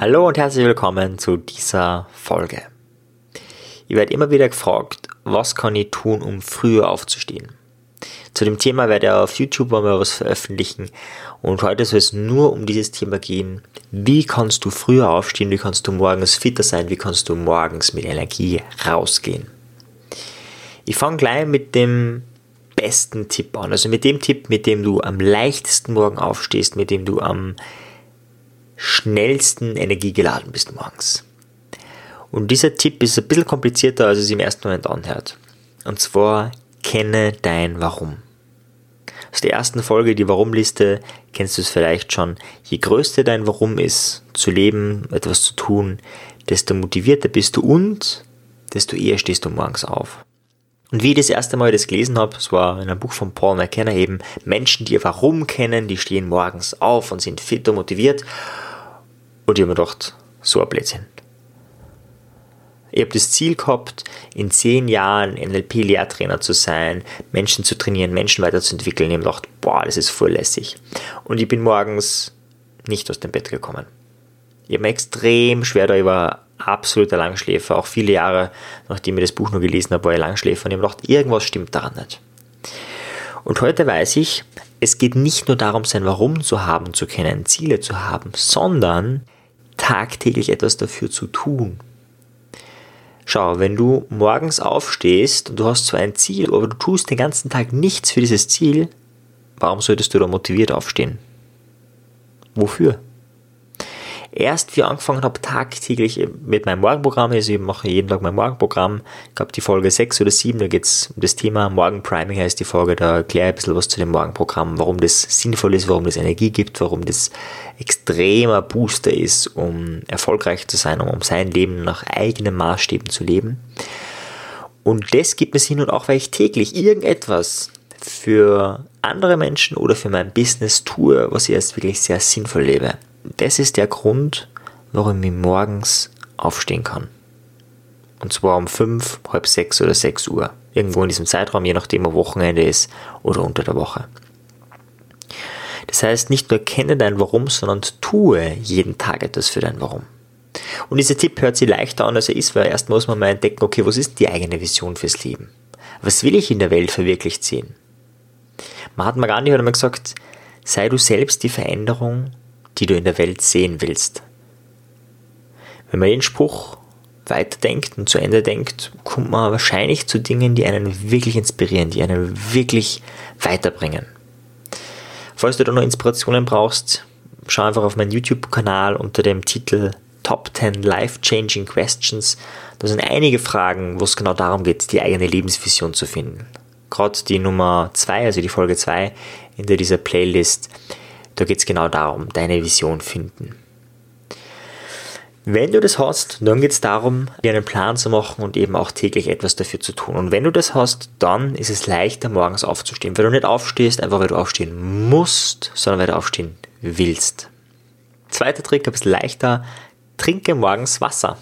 Hallo und herzlich willkommen zu dieser Folge. Ich werde immer wieder gefragt, was kann ich tun, um früher aufzustehen? Zu dem Thema werde ich auf YouTube mal was veröffentlichen und heute soll es nur um dieses Thema gehen. Wie kannst du früher aufstehen? Wie kannst du morgens fitter sein? Wie kannst du morgens mit Energie rausgehen? Ich fange gleich mit dem besten Tipp an. Also mit dem Tipp, mit dem du am leichtesten morgen aufstehst, mit dem du am schnellsten energiegeladen bist morgens. Und dieser Tipp ist ein bisschen komplizierter, als es im ersten Moment anhört. Und zwar kenne dein Warum. Aus der ersten Folge, die Warum-Liste, kennst du es vielleicht schon. Je größer dein Warum ist, zu leben, etwas zu tun, desto motivierter bist du und desto eher stehst du morgens auf. Und wie ich das erste Mal das gelesen habe, es war in einem Buch von Paul McKenna eben, Menschen, die ihr Warum kennen, die stehen morgens auf und sind fit und motiviert. Und ich habe mir gedacht, so ein Blödsinn. Ich habe das Ziel gehabt, in zehn Jahren NLP-Lehrtrainer zu sein, Menschen zu trainieren, Menschen weiterzuentwickeln. Ich habe gedacht, boah, das ist voll lässig. Und ich bin morgens nicht aus dem Bett gekommen. Ich habe mir extrem schwer da, ich war absoluter Langschläfer. Auch viele Jahre, nachdem ich das Buch nur gelesen habe, war ich Langschläfer. Und ich habe gedacht, irgendwas stimmt daran nicht. Und heute weiß ich, es geht nicht nur darum, sein Warum zu haben, zu kennen, Ziele zu haben, sondern tagtäglich etwas dafür zu tun. Schau, wenn du morgens aufstehst und du hast zwar ein Ziel, aber du tust den ganzen Tag nichts für dieses Ziel, warum solltest du da motiviert aufstehen? Wofür? Erst wie ich angefangen habe, tagtäglich mit meinem Morgenprogramm, also ich mache jeden Tag mein Morgenprogramm, ich glaube die Folge 6 oder 7, da geht es um das Thema Morgenpriming heißt die Folge, da erkläre ich ein bisschen was zu dem Morgenprogramm, warum das sinnvoll ist, warum das Energie gibt, warum das extremer Booster ist, um erfolgreich zu sein, um, sein Leben nach eigenen Maßstäben zu leben. Und das gibt mir Sinn und auch weil ich täglich irgendetwas für andere Menschen oder für mein Business tue, was ich jetzt wirklich sehr sinnvoll lebe das ist der Grund, warum ich morgens aufstehen kann. Und zwar um fünf, halb sechs oder sechs Uhr. Irgendwo in diesem Zeitraum, je nachdem, ob Wochenende ist oder unter der Woche. Das heißt, nicht nur kenne dein Warum, sondern tue jeden Tag etwas für dein Warum. Und dieser Tipp hört sich leichter an, als er ist, weil erst muss man mal entdecken, okay, was ist die eigene Vision fürs Leben? Was will ich in der Welt verwirklicht sehen? Mahatma Gandhi hat einmal gesagt, sei du selbst die Veränderung, die du in der Welt sehen willst. Wenn man den Spruch weiterdenkt und zu Ende denkt, kommt man wahrscheinlich zu Dingen, die einen wirklich inspirieren, die einen wirklich weiterbringen. Falls du da noch Inspirationen brauchst, schau einfach auf meinen YouTube-Kanal unter dem Titel Top 10 Life-Changing Questions. Da sind einige Fragen, wo es genau darum geht, die eigene Lebensvision zu finden. Gerade die Nummer 2, also die Folge 2 in dieser Playlist, da geht es genau darum, deine Vision finden. Wenn du das hast, dann geht es darum, dir einen Plan zu machen und eben auch täglich etwas dafür zu tun. Und wenn du das hast, dann ist es leichter, morgens aufzustehen. Weil du nicht aufstehst, einfach weil du aufstehen musst, sondern weil du aufstehen willst. Zweiter Trick, ein bisschen leichter, trinke morgens Wasser.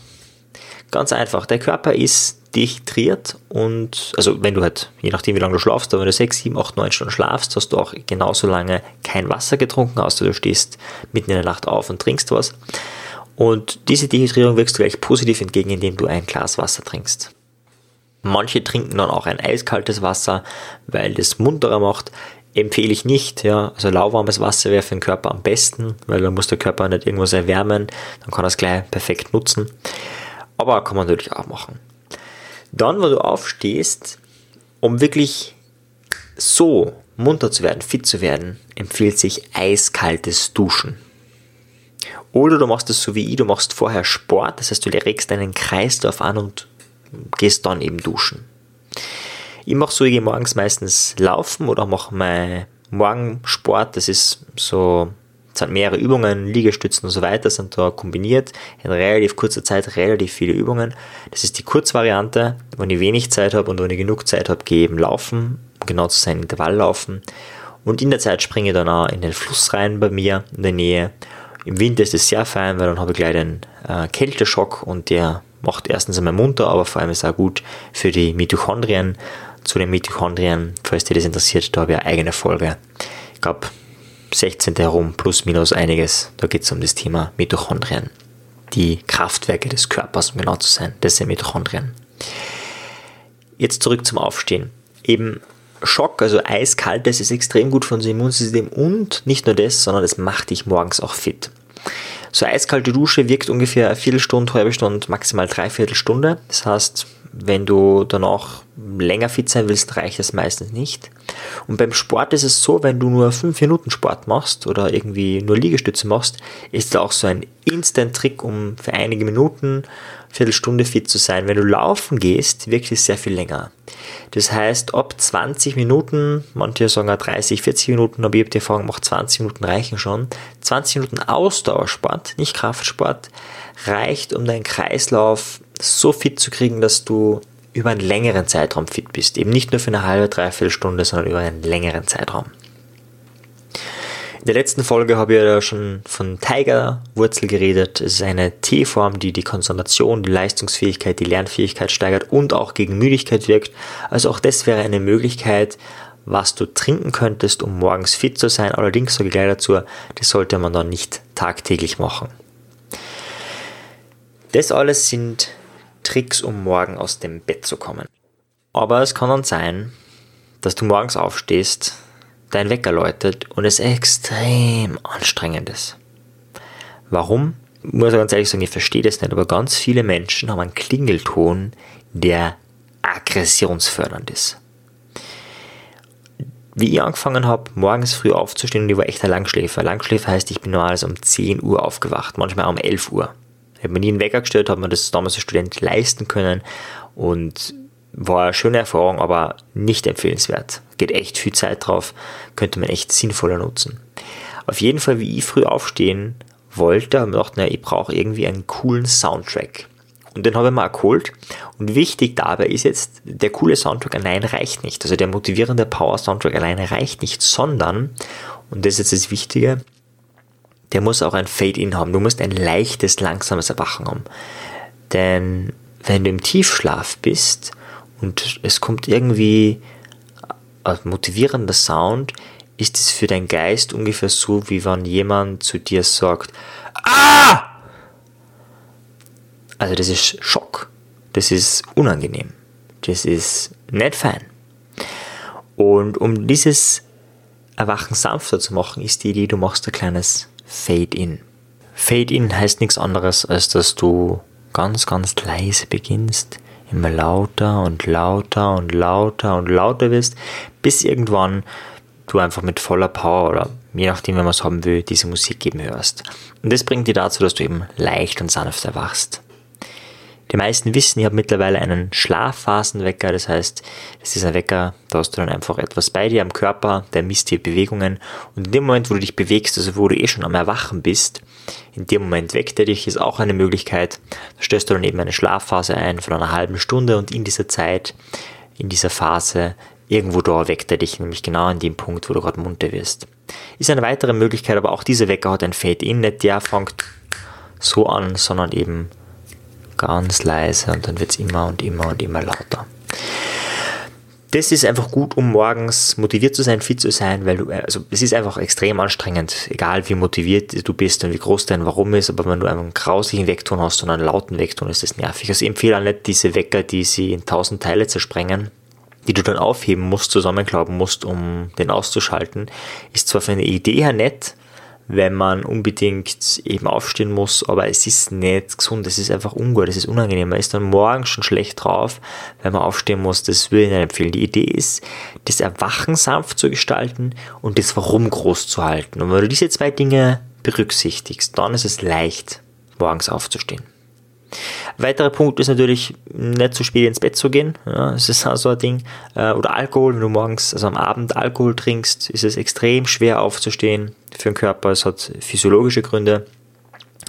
Ganz einfach, der Körper ist dehydriert und, also wenn du halt, je nachdem wie lange du schlafst, aber wenn du 6, 7, 8, 9 Stunden schlafst, hast du auch genauso lange kein Wasser getrunken, außer du stehst mitten in der Nacht auf und trinkst was. Und diese Dehydrierung wirkst du gleich positiv entgegen, indem du ein Glas Wasser trinkst. Manche trinken dann auch ein eiskaltes Wasser, weil das munterer macht. Empfehle ich nicht, ja. Also lauwarmes Wasser wäre für den Körper am besten, weil dann muss der Körper nicht irgendwas erwärmen, dann kann er es gleich perfekt nutzen. Aber kann man natürlich auch machen. Dann, wenn du aufstehst, um wirklich so munter zu werden, fit zu werden, empfiehlt sich eiskaltes Duschen. Oder du machst es so wie ich, du machst vorher Sport, das heißt, du regst deinen Kreislauf an und gehst dann eben duschen. Ich mache so, ich gehe morgens meistens laufen oder mache mein Morgensport, das ist so es hat mehrere Übungen, Liegestützen und so weiter sind da kombiniert. In relativ kurzer Zeit relativ viele Übungen. Das ist die Kurzvariante. Wenn ich wenig Zeit habe und wenn ich genug Zeit habe, gehe ich eben laufen, um genau zu sein, Intervalllaufen. Und in der Zeit springe ich dann auch in den Fluss rein bei mir in der Nähe. Im Winter ist es sehr fein, weil dann habe ich gleich den äh, Kälteschock und der macht erstens einmal munter, aber vor allem ist auch gut für die Mitochondrien. Zu den Mitochondrien, falls dir das interessiert, da habe ich eine eigene Folge. Ich glaube, 16. herum, plus minus einiges. Da geht es um das Thema Mitochondrien. Die Kraftwerke des Körpers, um genau zu sein. Das sind Mitochondrien. Jetzt zurück zum Aufstehen. Eben Schock, also eiskalt, das ist extrem gut für unser Immunsystem und nicht nur das, sondern das macht dich morgens auch fit. So eiskalte Dusche wirkt ungefähr eine Viertelstunde, halbe Stunde, maximal dreiviertel Stunde. Das heißt, wenn du danach länger fit sein willst, reicht das meistens nicht. Und beim Sport ist es so, wenn du nur 5 Minuten Sport machst oder irgendwie nur Liegestütze machst, ist da auch so ein Instant-Trick, um für einige Minuten, Viertelstunde fit zu sein. Wenn du laufen gehst, wirkt es sehr viel länger. Das heißt, ab 20 Minuten, manche sagen auch 30, 40 Minuten, aber ich habe die Erfahrung gemacht, 20 Minuten reichen schon. 20 Minuten Ausdauersport, nicht Kraftsport, reicht, um deinen Kreislauf so fit zu kriegen, dass du über einen längeren Zeitraum fit bist. Eben nicht nur für eine halbe, dreiviertel Stunde, sondern über einen längeren Zeitraum. In der letzten Folge habe ich ja schon von Tigerwurzel geredet. Es ist eine Teeform, die die Konzentration, die Leistungsfähigkeit, die Lernfähigkeit steigert und auch gegen Müdigkeit wirkt. Also auch das wäre eine Möglichkeit, was du trinken könntest, um morgens fit zu sein. Allerdings sage ich gleich dazu, das sollte man dann nicht tagtäglich machen. Das alles sind Tricks, um morgen aus dem Bett zu kommen. Aber es kann dann sein, dass du morgens aufstehst, dein Wecker läutet und es extrem anstrengend ist. Warum? Ich muss ganz ehrlich sagen, ich verstehe das nicht, aber ganz viele Menschen haben einen Klingelton, der aggressionsfördernd ist. Wie ich angefangen habe, morgens früh aufzustehen und ich war echt ein Langschläfer. Langschläfer heißt, ich bin normalerweise um 10 Uhr aufgewacht, manchmal um 11 Uhr. Habe mir nie einen Wecker gestellt, habe mir das damals als Student leisten können und war eine schöne Erfahrung, aber nicht empfehlenswert. Geht echt viel Zeit drauf, könnte man echt sinnvoller nutzen. Auf jeden Fall, wie ich früh aufstehen wollte, habe ich gedacht, na, ich brauche irgendwie einen coolen Soundtrack. Und den habe ich mal geholt. Und wichtig dabei ist jetzt, der coole Soundtrack allein reicht nicht. Also der motivierende Power-Soundtrack alleine reicht nicht, sondern, und das ist jetzt das Wichtige, der muss auch ein Fade-In haben. Du musst ein leichtes, langsames Erwachen haben. Denn wenn du im Tiefschlaf bist und es kommt irgendwie ein motivierender Sound, ist es für deinen Geist ungefähr so, wie wenn jemand zu dir sagt, Ah! Also das ist Schock. Das ist unangenehm. Das ist nicht fein. Und um dieses Erwachen sanfter zu machen, ist die Idee, du machst ein kleines Fade-In. Fade-In heißt nichts anderes, als dass du ganz, ganz leise beginnst, immer lauter und lauter und lauter und lauter wirst, bis irgendwann du einfach mit voller Power oder je nachdem, wenn man es haben will, diese Musik geben hörst. Und das bringt dir dazu, dass du eben leicht und sanft erwachst. Die meisten wissen, ich habe mittlerweile einen Schlafphasenwecker, das heißt, es ist ein Wecker, da hast du dann einfach etwas bei dir am Körper, der misst dir Bewegungen und in dem Moment, wo du dich bewegst, also wo du eh schon am Erwachen bist, in dem Moment weckt er dich, ist auch eine Möglichkeit. Da stellst du dann eben eine Schlafphase ein von einer halben Stunde und in dieser Zeit, in dieser Phase, irgendwo da weckt er dich, nämlich genau an dem Punkt, wo du gerade munter wirst. Ist eine weitere Möglichkeit, aber auch dieser Wecker hat ein Fade-In, nicht der fängt so an, sondern eben ganz leise und dann wird es immer und immer und immer lauter. Das ist einfach gut, um morgens motiviert zu sein, fit zu sein, weil du, also es ist einfach extrem anstrengend, egal wie motiviert du bist und wie groß dein Warum ist, aber wenn du einen grauslichen Weckton hast und einen lauten Weckton, ist das nervig. Also ich empfehle auch nicht diese Wecker, die sie in tausend Teile zersprengen, die du dann aufheben musst, zusammenklauben musst, um den auszuschalten. Ist zwar für eine Idee her nett, wenn man unbedingt eben aufstehen muss, aber es ist nicht gesund, es ist einfach ungut, es ist unangenehm. Man ist dann morgen schon schlecht drauf, wenn man aufstehen muss. Das würde ich nicht empfehlen. Die Idee ist, das Erwachen sanft zu gestalten und das Warum groß zu halten. Und wenn du diese zwei Dinge berücksichtigst, dann ist es leicht, morgens aufzustehen. Weiterer Punkt ist natürlich, nicht zu spät ins Bett zu gehen. Ja, das ist auch so ein Ding. Äh, oder Alkohol, wenn du morgens, also am Abend Alkohol trinkst, ist es extrem schwer aufzustehen für den Körper. Es hat physiologische Gründe.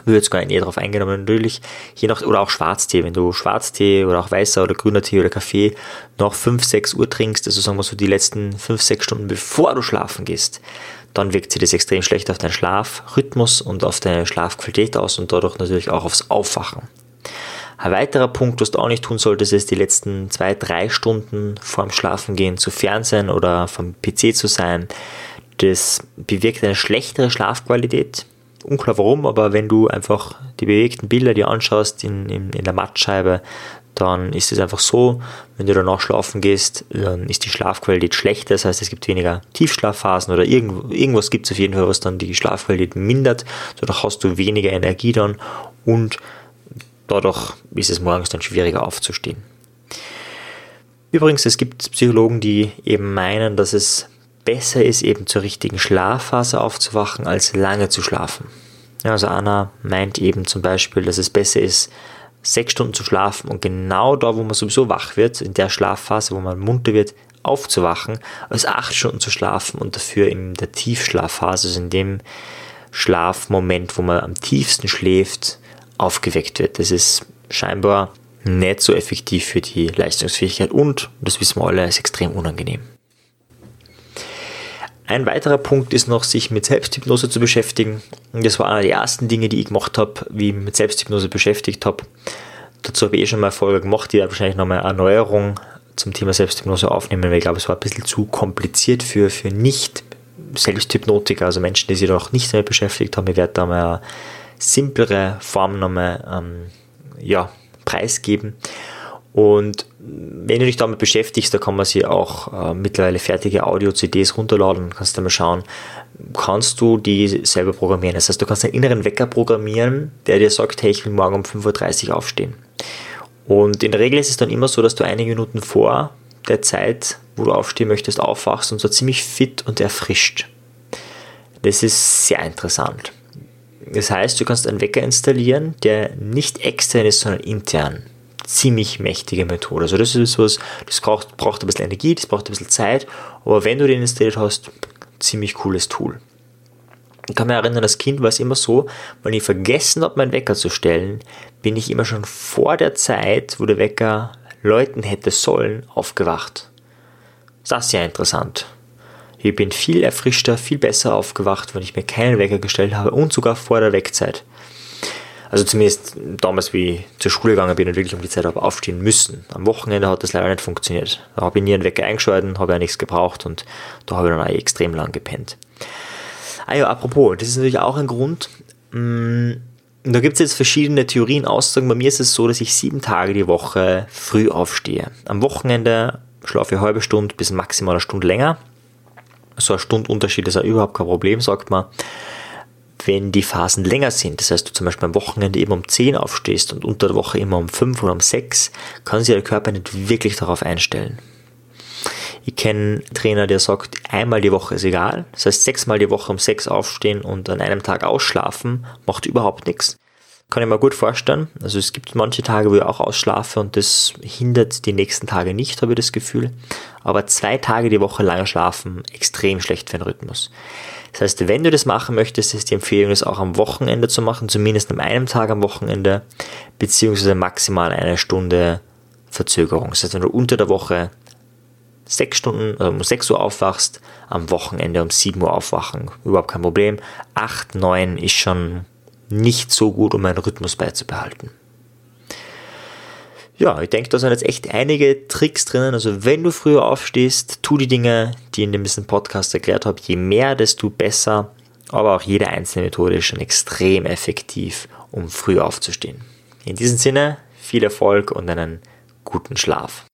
Würde jetzt gar nicht näher darauf eingehen, natürlich, je nach, oder auch Schwarztee, wenn du Schwarztee oder auch weißer oder grüner Tee oder Kaffee nach 5, 6 Uhr trinkst, also sagen wir so die letzten 5, 6 Stunden bevor du schlafen gehst, dann wirkt sich das extrem schlecht auf deinen Schlafrhythmus und auf deine Schlafqualität aus und dadurch natürlich auch aufs Aufwachen. Ein weiterer Punkt, was du auch nicht tun solltest, ist die letzten zwei, drei Stunden vorm Schlafengehen zu Fernsehen oder vom PC zu sein. Das bewirkt eine schlechtere Schlafqualität. Unklar warum, aber wenn du einfach die bewegten Bilder dir anschaust in, in, in der Mattscheibe, dann ist es einfach so, wenn du danach schlafen gehst, dann ist die Schlafqualität schlechter, das heißt es gibt weniger Tiefschlafphasen oder irgend, irgendwas gibt es auf jeden Fall, was dann die Schlafqualität mindert, dadurch hast du weniger Energie dann und dadurch ist es morgens dann schwieriger aufzustehen. Übrigens, es gibt Psychologen, die eben meinen, dass es besser ist, eben zur richtigen Schlafphase aufzuwachen, als lange zu schlafen. Ja, also Anna meint eben zum Beispiel, dass es besser ist, sechs Stunden zu schlafen und genau da, wo man sowieso wach wird, in der Schlafphase, wo man munter wird, aufzuwachen, als acht Stunden zu schlafen und dafür in der Tiefschlafphase, also in dem Schlafmoment, wo man am tiefsten schläft, aufgeweckt wird. Das ist scheinbar nicht so effektiv für die Leistungsfähigkeit und, das wissen wir alle, ist extrem unangenehm. Ein weiterer Punkt ist noch, sich mit Selbsthypnose zu beschäftigen. Das war einer der ersten Dinge, die ich gemacht habe, wie ich mich mit Selbsthypnose beschäftigt habe. Dazu habe ich eh schon mal Folge gemacht, die wahrscheinlich nochmal Erneuerung zum Thema Selbsthypnose aufnehmen, weil ich glaube, es war ein bisschen zu kompliziert für, für nicht Selbsthypnotiker, also Menschen, die sich noch nicht damit beschäftigt haben. Ich werde da mal simplere Form nochmal ähm, ja, preisgeben. Und wenn du dich damit beschäftigst, da kann man sich auch äh, mittlerweile fertige Audio-CDs runterladen, kannst du mal schauen, kannst du die selber programmieren. Das heißt, du kannst einen inneren Wecker programmieren, der dir sagt, hey, ich will morgen um 5.30 Uhr aufstehen. Und in der Regel ist es dann immer so, dass du einige Minuten vor der Zeit, wo du aufstehen möchtest, aufwachst und so ziemlich fit und erfrischt. Das ist sehr interessant. Das heißt, du kannst einen Wecker installieren, der nicht extern ist, sondern intern ziemlich mächtige Methode. Also das ist was, das braucht, braucht ein bisschen Energie, das braucht ein bisschen Zeit, aber wenn du den installiert hast, ziemlich cooles Tool. Ich kann mich erinnern, als Kind war es immer so, wenn ich vergessen habe, meinen Wecker zu stellen, bin ich immer schon vor der Zeit, wo der Wecker läuten hätte sollen, aufgewacht. Das ist sehr interessant. Ich bin viel erfrischter, viel besser aufgewacht, wenn ich mir keinen Wecker gestellt habe und sogar vor der Wegzeit. Also zumindest damals, wie ich zur Schule gegangen bin und wirklich um die Zeit habe aufstehen müssen. Am Wochenende hat das leider nicht funktioniert. Da habe ich nie einen Wecker eingeschalten, habe ja nichts gebraucht und da habe ich dann auch extrem lang gepennt. Ah ja, apropos, das ist natürlich auch ein Grund. Mm, da gibt es jetzt verschiedene Theorien, Aussagen. Bei mir ist es so, dass ich sieben Tage die Woche früh aufstehe. Am Wochenende schlafe ich eine halbe Stunde bis maximal eine Stunde länger. So ein Stundunterschied ist ja überhaupt kein Problem, sagt man wenn die Phasen länger sind, das heißt du zum Beispiel am Wochenende eben um 10 aufstehst und unter der Woche immer um 5 oder um 6, kann sich der Körper nicht wirklich darauf einstellen. Ich kenne einen Trainer, der sagt, einmal die Woche ist egal. Das heißt, sechsmal die Woche um 6 aufstehen und an einem Tag ausschlafen, macht überhaupt nichts. Kann ich mir gut vorstellen. Also es gibt manche Tage, wo ich auch ausschlafe und das hindert die nächsten Tage nicht, habe ich das Gefühl. Aber zwei Tage die Woche lang schlafen, extrem schlecht für den Rhythmus. Das heißt, wenn du das machen möchtest, ist die Empfehlung, das auch am Wochenende zu machen, zumindest an einem Tag am Wochenende, beziehungsweise maximal eine Stunde Verzögerung. Das heißt, wenn du unter der Woche sechs Stunden, also um 6 Uhr aufwachst, am Wochenende um 7 Uhr aufwachen, überhaupt kein Problem. 8, 9 ist schon nicht so gut, um einen Rhythmus beizubehalten ja, ich denke, da sind jetzt echt einige Tricks drinnen. Also wenn du früher aufstehst, tu die Dinge, die ich in diesem Podcast erklärt habe. Je mehr, desto besser. Aber auch jede einzelne Methode ist schon extrem effektiv, um früh aufzustehen. In diesem Sinne, viel Erfolg und einen guten Schlaf.